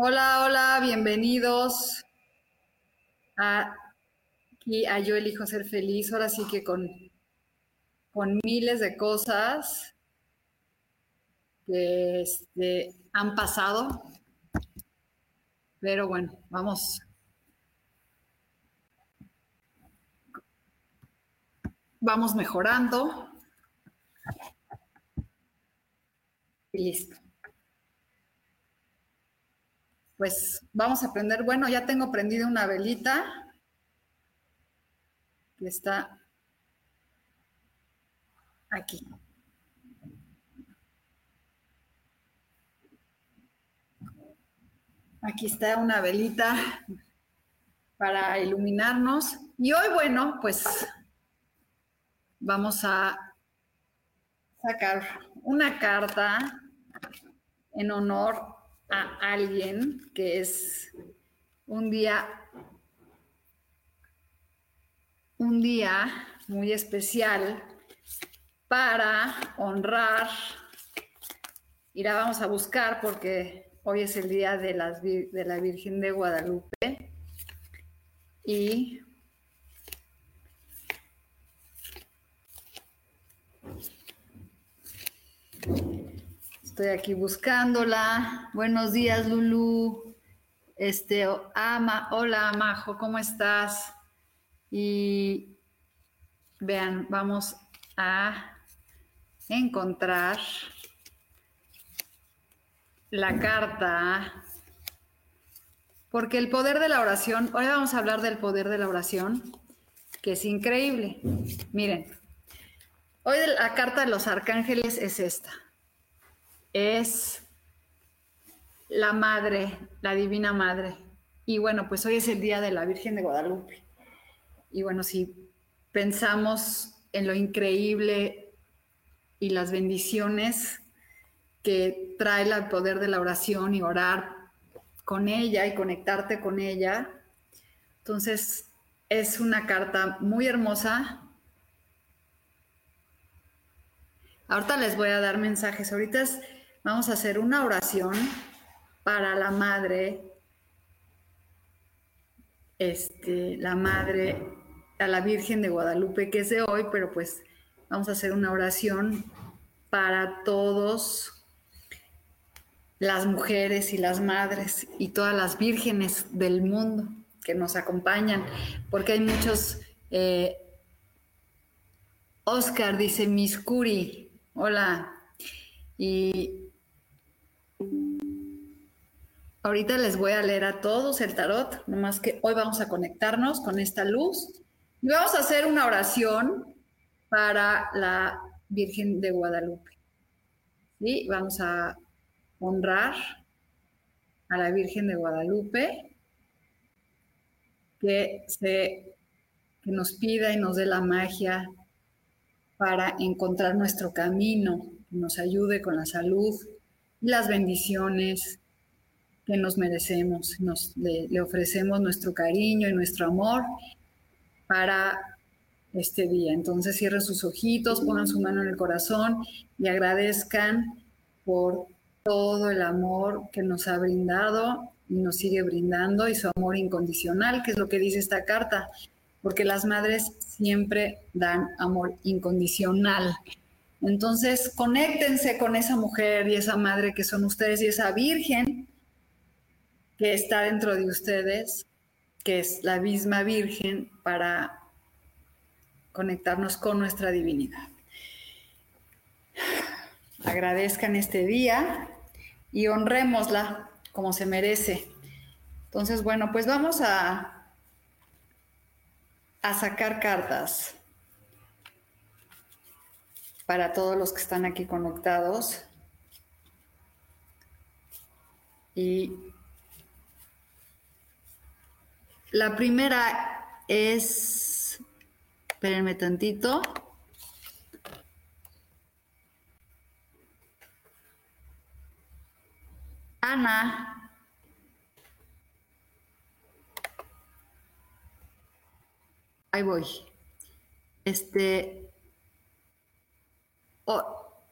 Hola, hola, bienvenidos a, Yo elijo ser feliz. Ahora sí que con, con miles de cosas que este, han pasado. Pero bueno, vamos. Vamos mejorando. Y listo pues vamos a prender, bueno, ya tengo prendida una velita que está aquí. Aquí está una velita para iluminarnos. Y hoy, bueno, pues vamos a sacar una carta en honor a alguien que es un día, un día muy especial para honrar. Y la vamos a buscar porque hoy es el día de, las, de la Virgen de Guadalupe. Y Estoy aquí buscándola. Buenos días, Lulu. Este, ama, hola, Majo, ¿cómo estás? Y vean, vamos a encontrar la carta, porque el poder de la oración, hoy vamos a hablar del poder de la oración, que es increíble. Miren, hoy la carta de los arcángeles es esta es la madre, la divina madre. Y bueno, pues hoy es el día de la Virgen de Guadalupe. Y bueno, si pensamos en lo increíble y las bendiciones que trae el poder de la oración y orar con ella y conectarte con ella, entonces es una carta muy hermosa. Ahorita les voy a dar mensajes. Ahorita es Vamos a hacer una oración para la madre, este, la madre, a la Virgen de Guadalupe, que es de hoy, pero pues vamos a hacer una oración para todos las mujeres y las madres y todas las vírgenes del mundo que nos acompañan, porque hay muchos... Eh, Oscar dice Miscuri, hola. Y Ahorita les voy a leer a todos el tarot, nomás que hoy vamos a conectarnos con esta luz y vamos a hacer una oración para la Virgen de Guadalupe. ¿Sí? Vamos a honrar a la Virgen de Guadalupe que, se, que nos pida y nos dé la magia para encontrar nuestro camino, que nos ayude con la salud, las bendiciones que nos merecemos. Nos, le, ofrecemos nuestro cariño y nuestro amor para este día. Entonces cierren sus ojitos, pongan su mano en el corazón y agradezcan por todo el amor que nos ha brindado y nos sigue brindando y su amor incondicional, que es lo que dice esta carta, porque las madres siempre dan amor incondicional. Entonces, conéctense con esa mujer y esa madre que son ustedes y esa virgen que está dentro de ustedes que es la misma Virgen, para conectarnos con nuestra divinidad. Agradezcan este día y honrémosla como se merece. Entonces, bueno, pues vamos a, a sacar cartas para todos los que están aquí conectados. Y la primera es, espérenme tantito. Ana. Ahí voy. Este. Oh,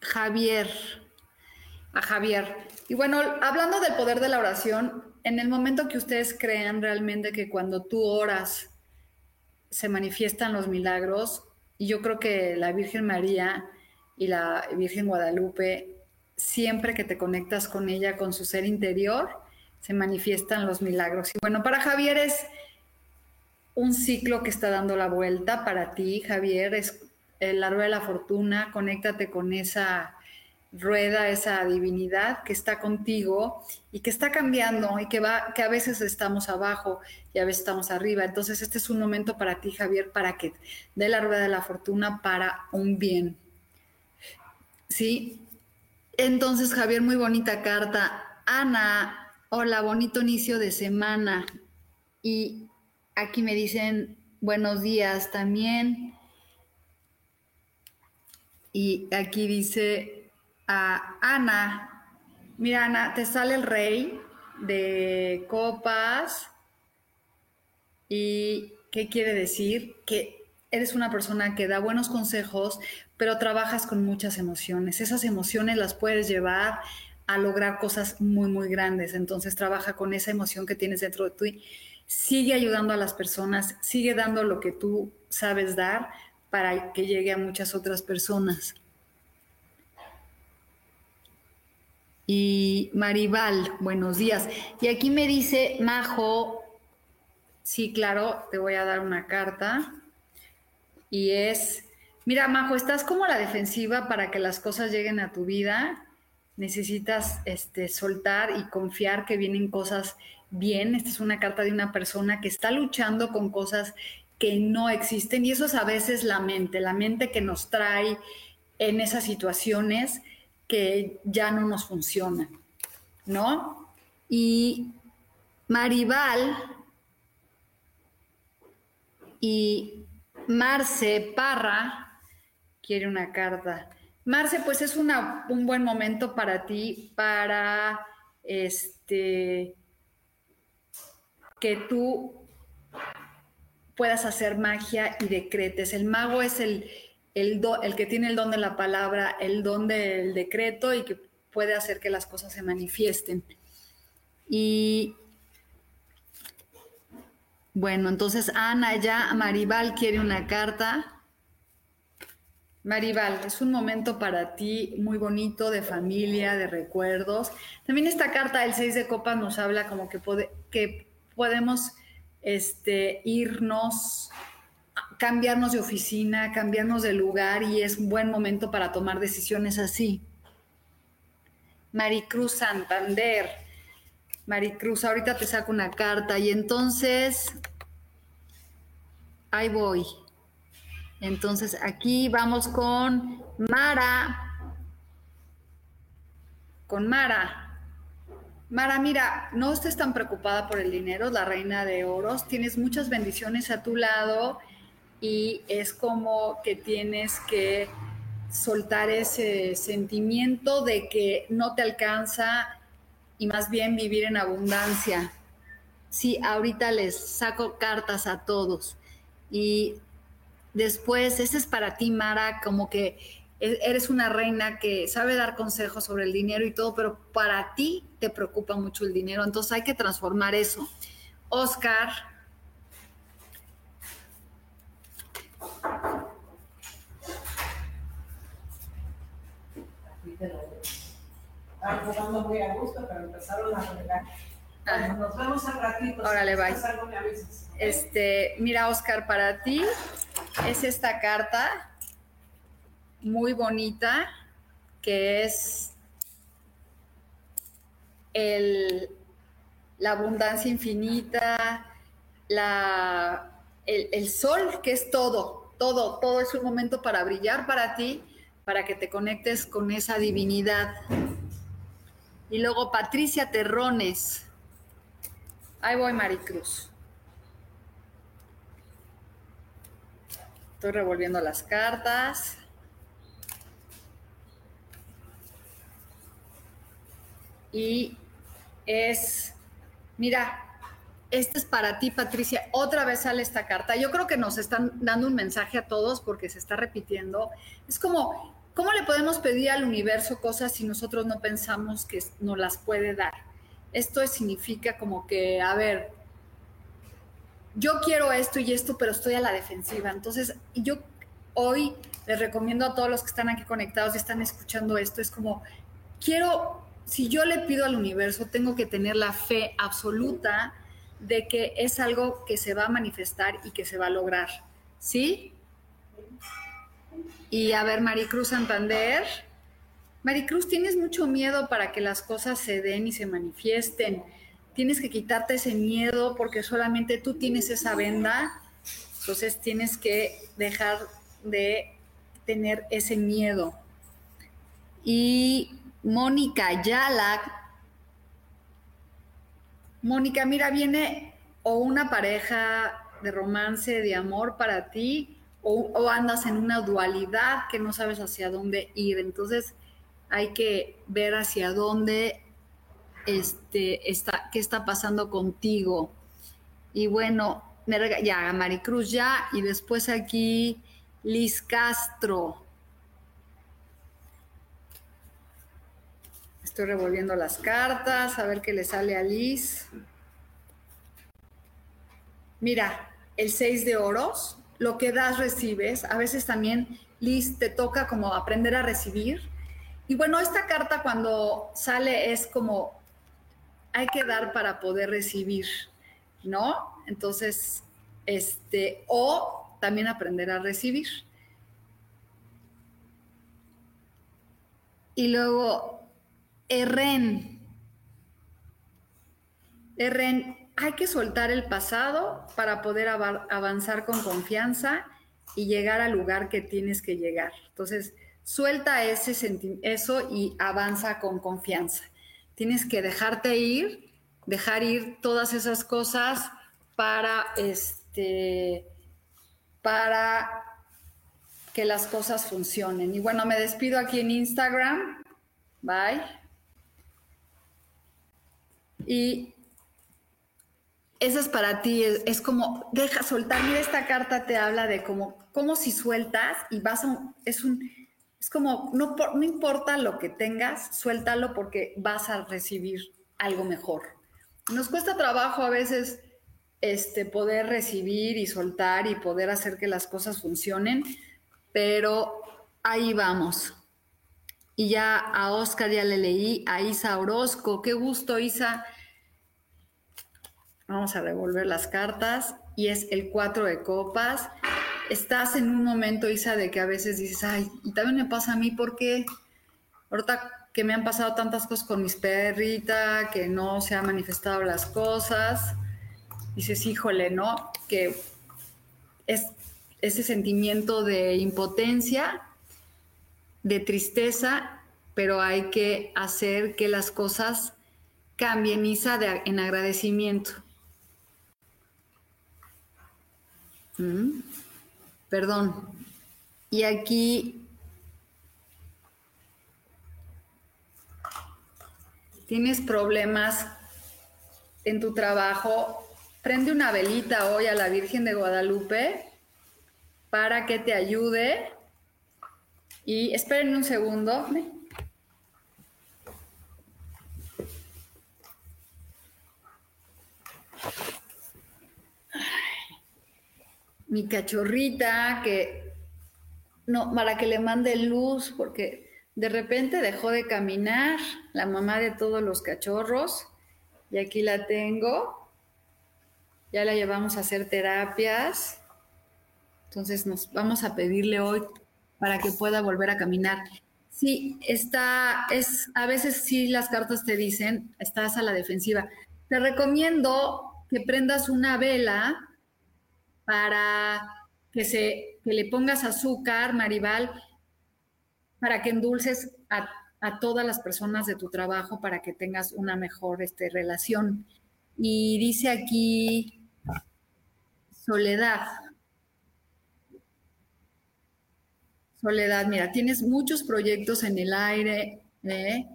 Javier. A Javier. Y bueno, hablando del poder de la oración, en el momento que ustedes crean realmente que cuando tú oras se manifiestan los milagros, yo creo que la Virgen María y la Virgen Guadalupe, siempre que te conectas con ella, con su ser interior, se manifiestan los milagros. Y bueno, para Javier es un ciclo que está dando la vuelta para ti, Javier, es el rueda de la fortuna, conéctate con esa rueda esa divinidad que está contigo y que está cambiando y que va que a veces estamos abajo y a veces estamos arriba. Entonces, este es un momento para ti, Javier, para que dé la rueda de la fortuna para un bien. ¿Sí? Entonces, Javier, muy bonita carta. Ana, hola, bonito inicio de semana. Y aquí me dicen buenos días también. Y aquí dice a Ana. Mira, Ana, te sale el rey de copas. ¿Y qué quiere decir? Que eres una persona que da buenos consejos, pero trabajas con muchas emociones. Esas emociones las puedes llevar a lograr cosas muy, muy grandes. Entonces trabaja con esa emoción que tienes dentro de ti. Sigue ayudando a las personas, sigue dando lo que tú sabes dar para que llegue a muchas otras personas. Y Maribal, buenos días. Y aquí me dice Majo, sí, claro, te voy a dar una carta. Y es, mira, Majo, estás como a la defensiva para que las cosas lleguen a tu vida. Necesitas este, soltar y confiar que vienen cosas bien. Esta es una carta de una persona que está luchando con cosas que no existen. Y eso es a veces la mente, la mente que nos trae en esas situaciones que ya no nos funcionan, ¿no? Y Maribal y Marce Parra quiere una carta. Marce, pues es un buen momento para ti, para este, que tú puedas hacer magia y decretes. El mago es el, el, el que tiene el don de la palabra, el don del decreto y que puede hacer que las cosas se manifiesten. Y bueno, entonces Ana ya, Maribal quiere una carta. Maribal, es un momento para ti muy bonito de familia, de recuerdos. También esta carta del 6 de copas nos habla como que, que podemos este, irnos cambiarnos de oficina, cambiarnos de lugar y es un buen momento para tomar decisiones así. Maricruz Santander. Maricruz, ahorita te saco una carta y entonces ahí voy. Entonces aquí vamos con Mara. Con Mara. Mara, mira, no estés tan preocupada por el dinero, la reina de oros. Tienes muchas bendiciones a tu lado y es como que tienes que soltar ese sentimiento de que no te alcanza y más bien vivir en abundancia. Sí, ahorita les saco cartas a todos y después, ese es para ti, Mara, como que e-, eres una reina que sabe dar consejos sobre el dinero y todo, pero para ti te preocupa mucho el dinero, entonces hay que transformar eso. Oscar, Estaban jugando muy a gusto, pero empezaron a regar. Ah. nos vemos al ratito. Órale, bye. Este, mira, Oscar, para ti es esta carta muy bonita que es el, la abundancia infinita, la, el, sol, que es todo, todo, todo es un momento para brillar para ti, para que te conectes con esa divinidad. Y luego Patricia Terrones. Ahí voy, Maricruz. Estoy revolviendo las cartas. Y es, mira, este es para ti, Patricia. Otra vez sale esta carta. Yo creo que nos están dando un mensaje a todos porque se está repitiendo. Es como, ¿cómo le podemos pedir al universo cosas si nosotros no pensamos que nos las puede dar? Esto significa como que, a ver, yo quiero esto y esto, pero estoy a la defensiva. Entonces, yo hoy les recomiendo a todos los que están aquí conectados y están escuchando esto, es como, quiero, si yo le pido al universo, tengo que tener la fe absoluta de que es algo que se va a manifestar y que se va a lograr. ¿Sí? Y a ver, Maricruz Santander. Maricruz, tienes mucho miedo para que las cosas se den y se manifiesten tienes que quitarte ese miedo porque solamente tú tienes esa venda, entonces tienes que dejar de tener ese miedo. Y Mónica Yala, Mónica, mira, viene o una pareja de romance, de amor para ti, o, andas en una dualidad que no sabes hacia dónde ir. Entonces hay que ver hacia dónde este, está, qué está pasando contigo. Y bueno, ya, Maricruz ya, y después aquí Liz Castro. Estoy revolviendo las cartas, a ver qué le sale a Liz. Mira, el 6 de oros, lo que das, recibes. A veces también, Liz, te toca como aprender a recibir. Y bueno, esta carta cuando sale es como hay que dar para poder recibir, ¿no? Entonces, este, o también aprender a recibir. Y luego, Erren. Erren, hay que soltar el pasado para poder avanzar con confianza y llegar al lugar que tienes que llegar. Entonces, suelta ese eso y avanza con confianza. Tienes que dejarte ir, dejar ir todas esas cosas para este para que las cosas funcionen. Y bueno, me despido aquí en Instagram. Bye. Y eso es para ti, es, como, deja soltar, mira esta carta te habla de como, como si sueltas y vas a, es un, es como, no, no importa lo que tengas, suéltalo porque vas a recibir algo mejor. Nos cuesta trabajo a veces este, poder recibir y soltar y poder hacer que las cosas funcionen, pero ahí vamos. Y ya a Oscar ya le leí, a Isa Orozco, qué gusto Isa. Vamos a devolver las cartas y es el 4 de copas estás en un momento, Isa, de que a veces dices, ay, y también me pasa a mí porque ahorita que me han pasado tantas cosas con mis perritas, que no se han manifestado las cosas, dices, híjole, ¿no? Que es ese sentimiento de impotencia, de tristeza, pero hay que hacer que las cosas cambien, Isa, en agradecimiento. ¿Mm? Perdón. Y aquí tienes problemas en tu trabajo, prende una velita hoy a la Virgen de Guadalupe para que te ayude. Y esperen un segundo. mi cachorrita que no, para que le mande luz, porque de repente dejó de caminar, la mamá de todos los cachorros Y aquí la tengo. Ya la llevamos a hacer terapias. Entonces nos vamos a pedirle hoy para que pueda volver a caminar. Sí, está, es, a veces sí las cartas te dicen, estás a la defensiva. Te recomiendo que prendas una vela para que, se, que le pongas azúcar, Maribal, para que endulces a, todas las personas de tu trabajo para que tengas una mejor este, relación. Y dice aquí soledad. Soledad, mira, tienes muchos proyectos en el aire ¿eh?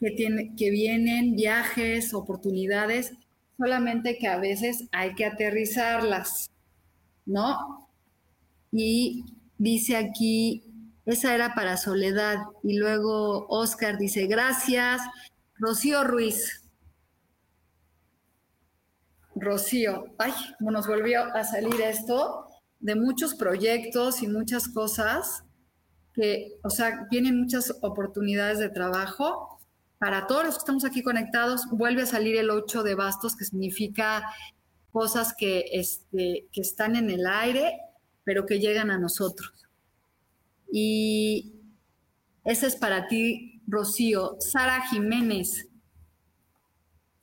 que, que vienen, viajes, oportunidades, solamente que a veces hay que aterrizarlas, ¿no? Y dice aquí, esa era para Soledad. Y luego Oscar dice, gracias. Rocío Ruiz. Rocío, ay, nos volvió a salir esto de muchos proyectos y muchas cosas que, o sea, tienen muchas oportunidades de trabajo. Para todos los que estamos aquí conectados, vuelve a salir el 8 de bastos, que significa cosas que, este, que están en el aire, pero que llegan a nosotros. Y ese es para ti, Rocío. Sara Jiménez.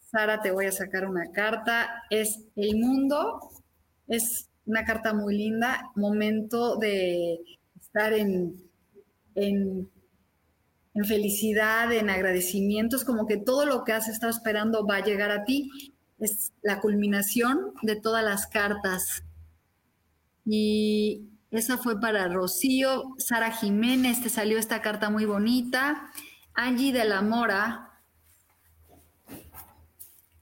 Sara, te voy a sacar una carta. Es El Mundo. Es una carta muy linda. Momento de estar en, en, en felicidad, en agradecimientos, como que todo lo que has estado esperando va a llegar a ti. Es la culminación de todas las cartas. Y esa fue para Rocío. Sara Jiménez, te salió esta carta muy bonita. Angie de la Mora.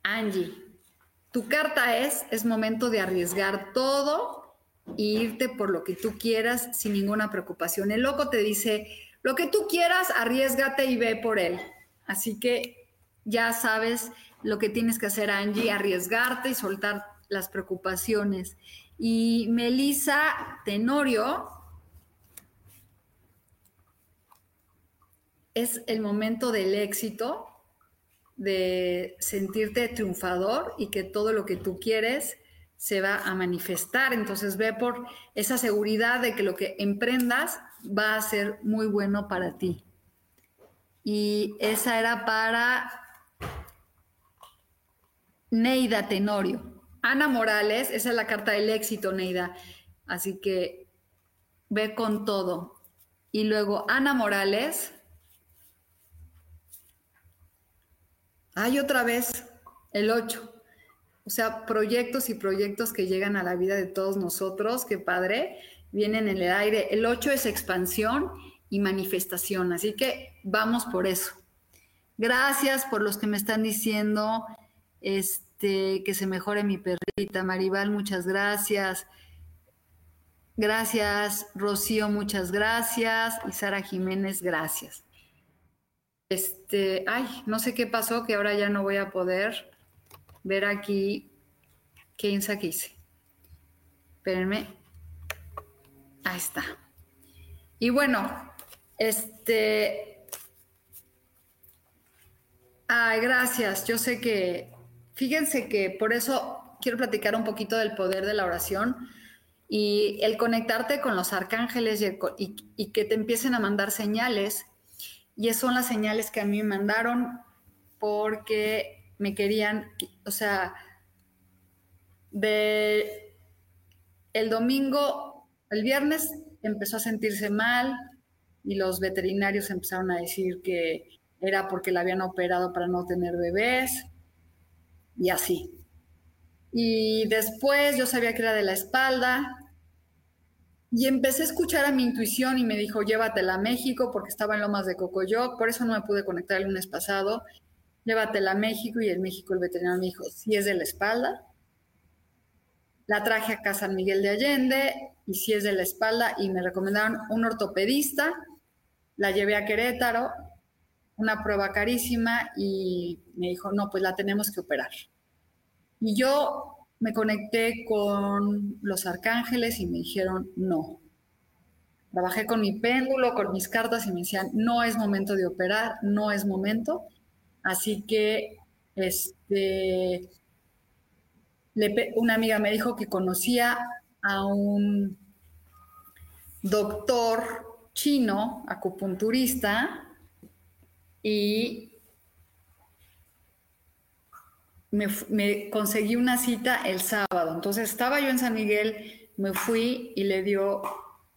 Angie, tu carta es, es momento de arriesgar todo e irte por lo que tú quieras sin ninguna preocupación. El loco te dice, lo que tú quieras, arriesgate y ve por él. Así que ya sabes lo que tienes que hacer, Angie, arriesgarte y soltar las preocupaciones. Y Melissa Tenorio es el momento del éxito, de sentirte triunfador y que todo lo que tú quieres se va a manifestar. Entonces ve por esa seguridad de que lo que emprendas va a ser muy bueno para ti. Y esa era para Neida Tenorio. Ana Morales, esa es la carta del éxito, Neida. Así que ve con todo. Y luego Ana Morales. Hay otra vez el 8. O sea, proyectos y proyectos que llegan a la vida de todos nosotros, qué padre, vienen en el aire. El 8 es expansión y manifestación, así que vamos por eso. Gracias por los que me están diciendo, este, que se mejore mi perrita. Maribal, muchas gracias. Gracias, Rocío, muchas gracias. Y Sara Jiménez, gracias. Este, ay, no sé qué pasó, que ahora ya no voy a poder ver aquí qué insa hice. Espérenme. Ahí está. Y bueno, este. Ay, gracias. Yo sé que Fíjense que por eso quiero platicar un poquito del poder de la oración y el conectarte con los arcángeles y, que te empiecen a mandar señales. Y esas son las señales que a mí me mandaron porque me querían, o sea, de el domingo, el viernes empezó a sentirse mal y los veterinarios empezaron a decir que era porque la habían operado para no tener bebés y así. Y después yo sabía que era de la espalda y empecé a escuchar a mi intuición y me dijo, llévatela a México porque estaba en Lomas de Cocoyoc, por eso no me pude conectar el lunes pasado, llévatela a México y en México el veterinario me dijo, si es de la espalda. La traje a casa Miguel de Allende y si es de la espalda y me recomendaron un ortopedista, la llevé a Querétaro una prueba carísima y me dijo, no, pues la tenemos que operar. Y yo me conecté con los arcángeles y me dijeron, no. Trabajé con mi péndulo, con mis cartas y me decían, no es momento de operar, no es momento. Así que este, una amiga me dijo que conocía a un doctor chino, acupunturista, y me, conseguí una cita el sábado. Entonces estaba yo en San Miguel, me fui y le dio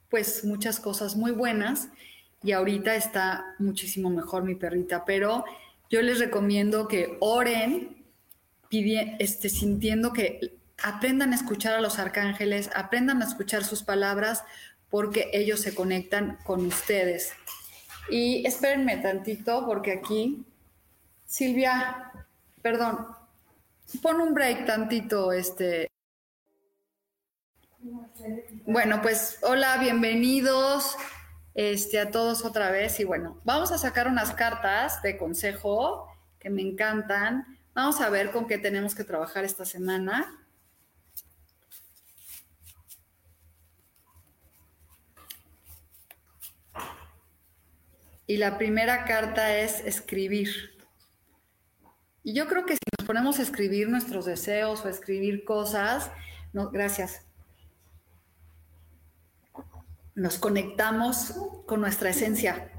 pues muchas cosas muy buenas y ahorita está muchísimo mejor mi perrita, pero yo les recomiendo que oren este, sintiendo que aprendan a escuchar a los arcángeles, aprendan a escuchar sus palabras porque ellos se conectan con ustedes. Y espérenme tantito porque aquí, Silvia, perdón, pon un break tantito, este. Bueno, pues hola, bienvenidos este, a todos otra vez. Y bueno, vamos a sacar unas cartas de consejo que me encantan. Vamos a ver con qué tenemos que trabajar esta semana. Y la primera carta es escribir. Y yo creo que si nos ponemos a escribir nuestros deseos o a escribir cosas, no, gracias, nos conectamos con nuestra esencia.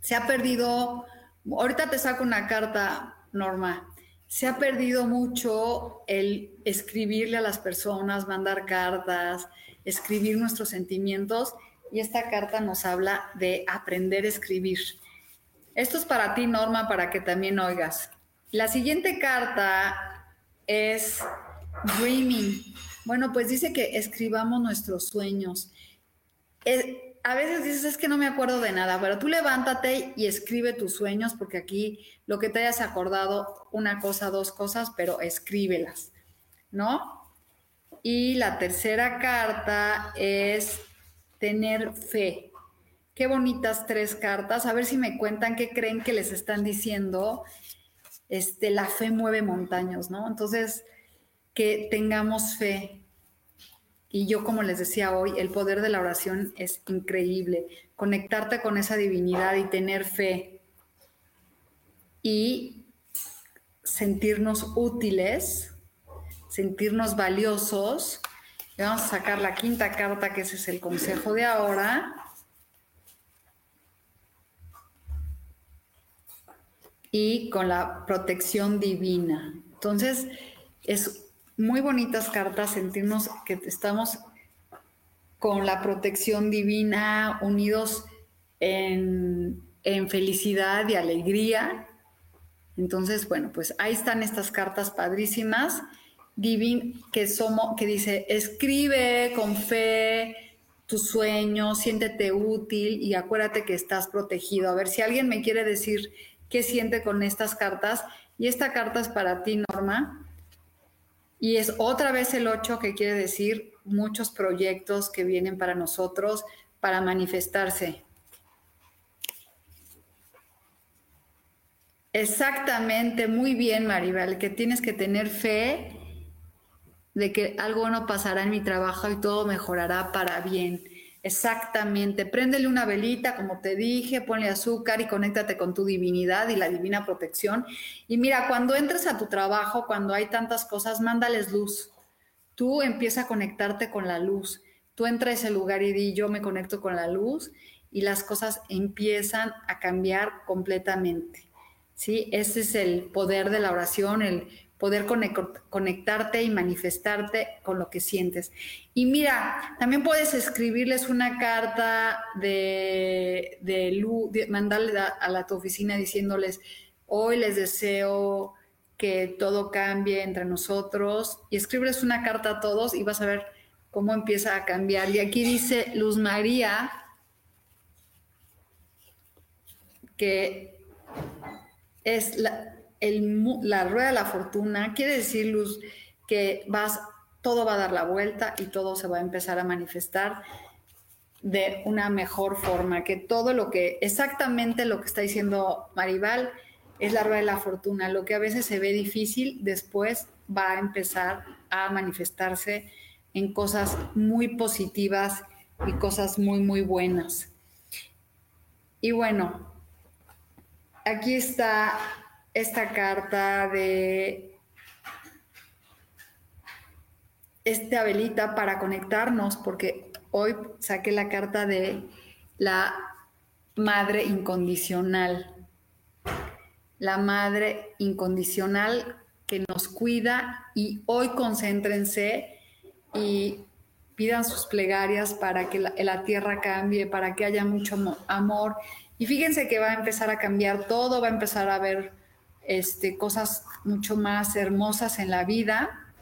Se ha perdido, ahorita te saco una carta, Norma, se ha perdido mucho el escribirle a las personas, mandar cartas, escribir nuestros sentimientos y esta carta nos habla de aprender a escribir. Esto es para ti, Norma, para que también oigas. La siguiente carta es Dreaming. Bueno, pues dice que escribamos nuestros sueños. a veces dices, es que no me acuerdo de nada, pero tú levántate y escribe tus sueños, porque aquí lo que te hayas acordado, una cosa, dos cosas, pero escríbelas, ¿no? Y la tercera carta es tener fe. Qué bonitas tres cartas. A ver si me cuentan qué creen que les están diciendo. Este, la fe mueve montañas, ¿no? Entonces, que tengamos fe. Y yo, como les decía hoy, el poder de la oración es increíble. Conectarte con esa divinidad y tener fe. Y sentirnos útiles, sentirnos valiosos vamos a sacar la quinta carta, que ese es el consejo de ahora. Y con la protección divina. Entonces, es muy bonitas cartas sentirnos que estamos con la protección divina, unidos en, en felicidad y alegría. Entonces, bueno, pues ahí están estas cartas padrísimas. Divin, que somos, que dice, escribe con fe tus sueños, siéntete útil y acuérdate que estás protegido. A ver si alguien me quiere decir qué siente con estas cartas. Y esta carta es para ti, Norma. Y es otra vez el 8 que quiere decir muchos proyectos que vienen para nosotros para manifestarse. Exactamente, muy bien, Maribel, que tienes que tener fe de que algo no pasará en mi trabajo y todo mejorará para bien. Exactamente. Préndele una velita, como te dije, ponle azúcar y conéctate con tu divinidad y la divina protección. Y mira, cuando entres a tu trabajo, cuando hay tantas cosas, mándales luz. Tú empieza a conectarte con la luz. Tú entra a ese lugar y di, yo me conecto con la luz y las cosas empiezan a cambiar completamente. ¿Sí? Ese es el poder de la oración, el poder conectarte y manifestarte con lo que sientes. Y mira, también puedes escribirles una carta de, de luz, mandarle a, la, tu oficina diciéndoles, hoy les deseo que todo cambie entre nosotros y escribes una carta a todos y vas a ver cómo empieza a cambiar. Y aquí dice Luz María que es la, la rueda de la fortuna, quiere decir, Luz, que vas, todo va a dar la vuelta y todo se va a empezar a manifestar de una mejor forma, que todo lo que, exactamente lo que está diciendo Maribal, es la rueda de la fortuna. Lo que a veces se ve difícil, después va a empezar a manifestarse en cosas muy positivas y cosas muy, muy buenas. Y bueno, aquí está esta carta de esta velita para conectarnos, porque hoy saqué la carta de la madre incondicional. La madre incondicional que nos cuida y hoy concéntrense y pidan sus plegarias para que la, tierra cambie, para que haya mucho amor. Y fíjense que va a empezar a cambiar todo, va a empezar a ver este, cosas mucho más hermosas en la vida,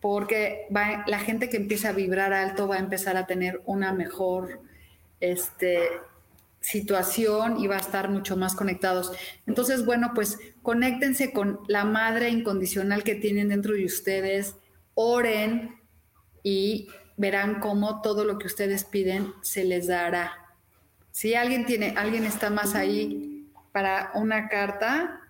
porque la gente que empieza a vibrar alto va a empezar a tener una mejor este, situación y va a estar mucho más conectados. Entonces, bueno, pues conéctense con la madre incondicional que tienen dentro de ustedes, oren y verán cómo todo lo que ustedes piden se les dará. Si alguien tiene, alguien está más ahí para una carta,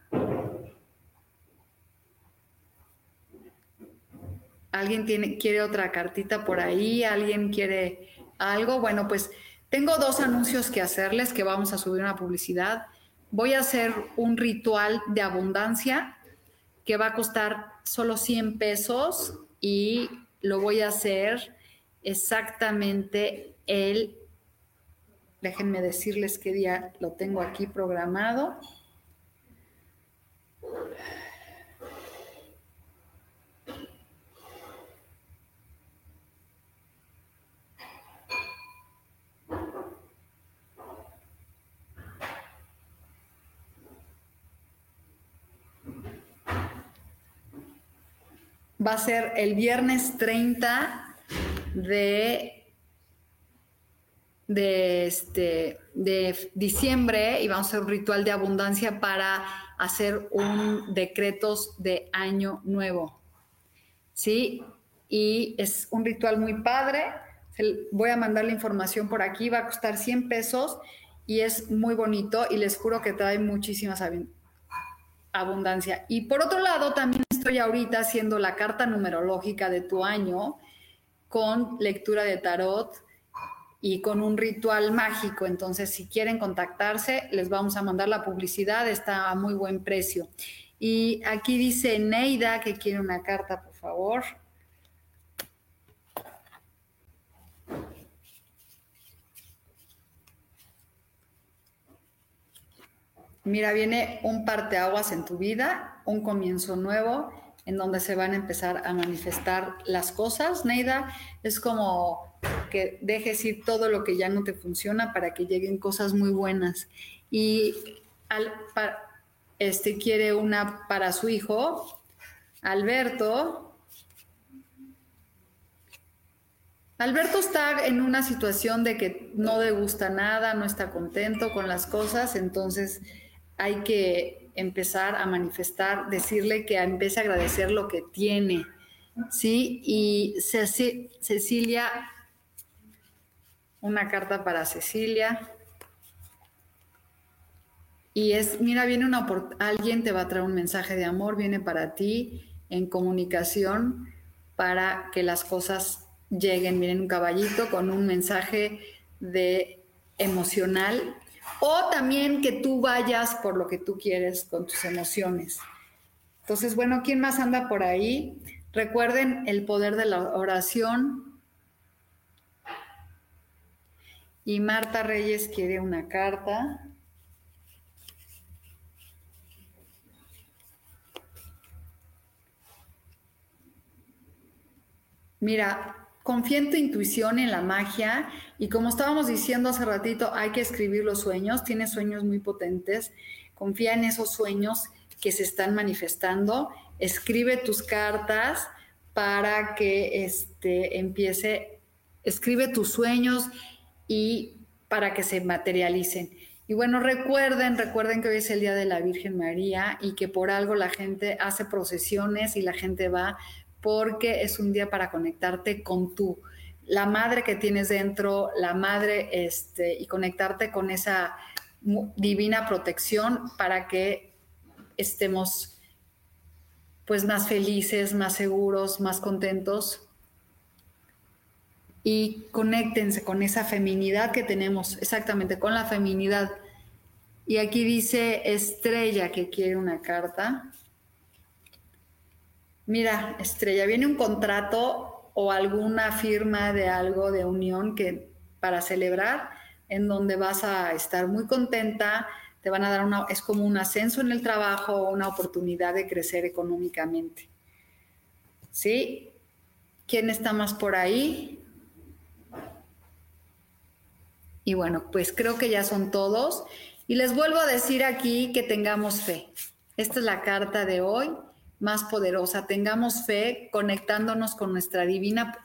alguien quiere otra cartita por ahí, alguien quiere algo, bueno, pues tengo dos anuncios que hacerles que vamos a subir una publicidad. Voy a hacer un ritual de abundancia que va a costar solo 100 pesos y lo voy a hacer exactamente el, déjenme decirles qué día lo tengo aquí programado. Va a ser el viernes 30 de, de, este, de diciembre y vamos a hacer un ritual de abundancia para hacer un decretos de año nuevo. ¿Sí? Y es un ritual muy padre. Voy a mandar la información por aquí, va a costar 100 pesos y es muy bonito y les juro que trae muchísimas abundancia. Y por otro lado, también estoy ahorita haciendo la carta numerológica de tu año con lectura de tarot y con un ritual mágico. Entonces, si quieren contactarse, les vamos a mandar la publicidad, está a muy buen precio. Y aquí dice Neida que quiere una carta, por favor. Mira, viene un parteaguas en tu vida, un comienzo nuevo en donde se van a empezar a manifestar las cosas. Neida, es como que dejes ir todo lo que ya no te funciona para que lleguen cosas muy buenas. Y este quiere una para su hijo, Alberto. Alberto está en una situación de que no le gusta nada, no está contento con las cosas, entonces hay que empezar a manifestar, decirle que empiece a agradecer lo que tiene, ¿sí? Y Cecilia, una carta para Cecilia. Y es, mira, viene una alguien te va a traer un mensaje de amor, viene para ti en comunicación para que las cosas lleguen. Miren un caballito con un mensaje de emocional o también que tú vayas por lo que tú quieres con tus emociones. Entonces, bueno, ¿quién más anda por ahí? Recuerden el poder de la oración. Y Marta Reyes quiere una carta. Mira, confía en tu intuición, en la magia y como estábamos diciendo hace ratito, hay que escribir los sueños, tienes sueños muy potentes, confía en esos sueños que se están manifestando, escribe tus cartas para que este, empiece, escribe tus sueños y para que se materialicen. Y bueno, recuerden, recuerden que hoy es el Día de la Virgen María y que por algo la gente hace procesiones y la gente va porque es un día para conectarte con tú, la madre que tienes dentro, la madre, este, y conectarte con esa divina protección para que estemos pues más felices, más seguros, más contentos y conéctense con esa feminidad que tenemos, exactamente con la feminidad Y aquí dice Estrella que quiere una carta. Mira, Estrella, viene un contrato o alguna firma de algo de unión que para celebrar en donde vas a estar muy contenta, te van a dar una es como un ascenso en el trabajo, una oportunidad de crecer económicamente. ¿Sí? ¿Quién está más por ahí? Y bueno, pues creo que ya son todos. Y les vuelvo a decir aquí que tengamos fe. Esta es la carta de hoy más poderosa. Tengamos fe conectándonos con nuestra divina.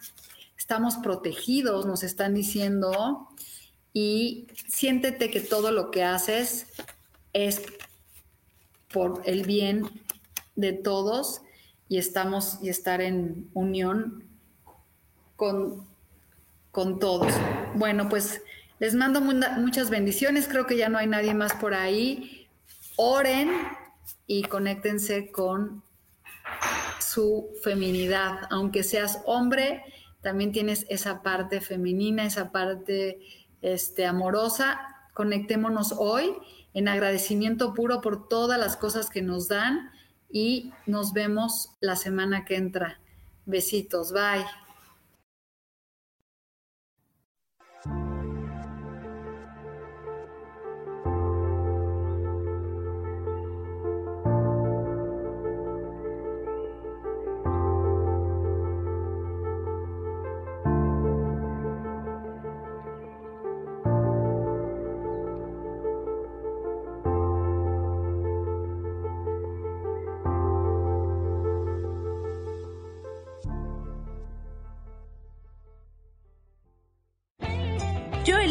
Estamos protegidos, nos están diciendo. Y siéntete que todo lo que haces es por el bien de todos y estamos y estar en unión con, con todos. Bueno, pues les mando muchas bendiciones. Creo que ya no hay nadie más por ahí. Oren y conéctense con su feminidad. Aunque seas hombre, también tienes esa parte femenina, esa parte este, amorosa. Conectémonos hoy en agradecimiento puro por todas las cosas que nos dan y nos vemos la semana que entra. Besitos, bye.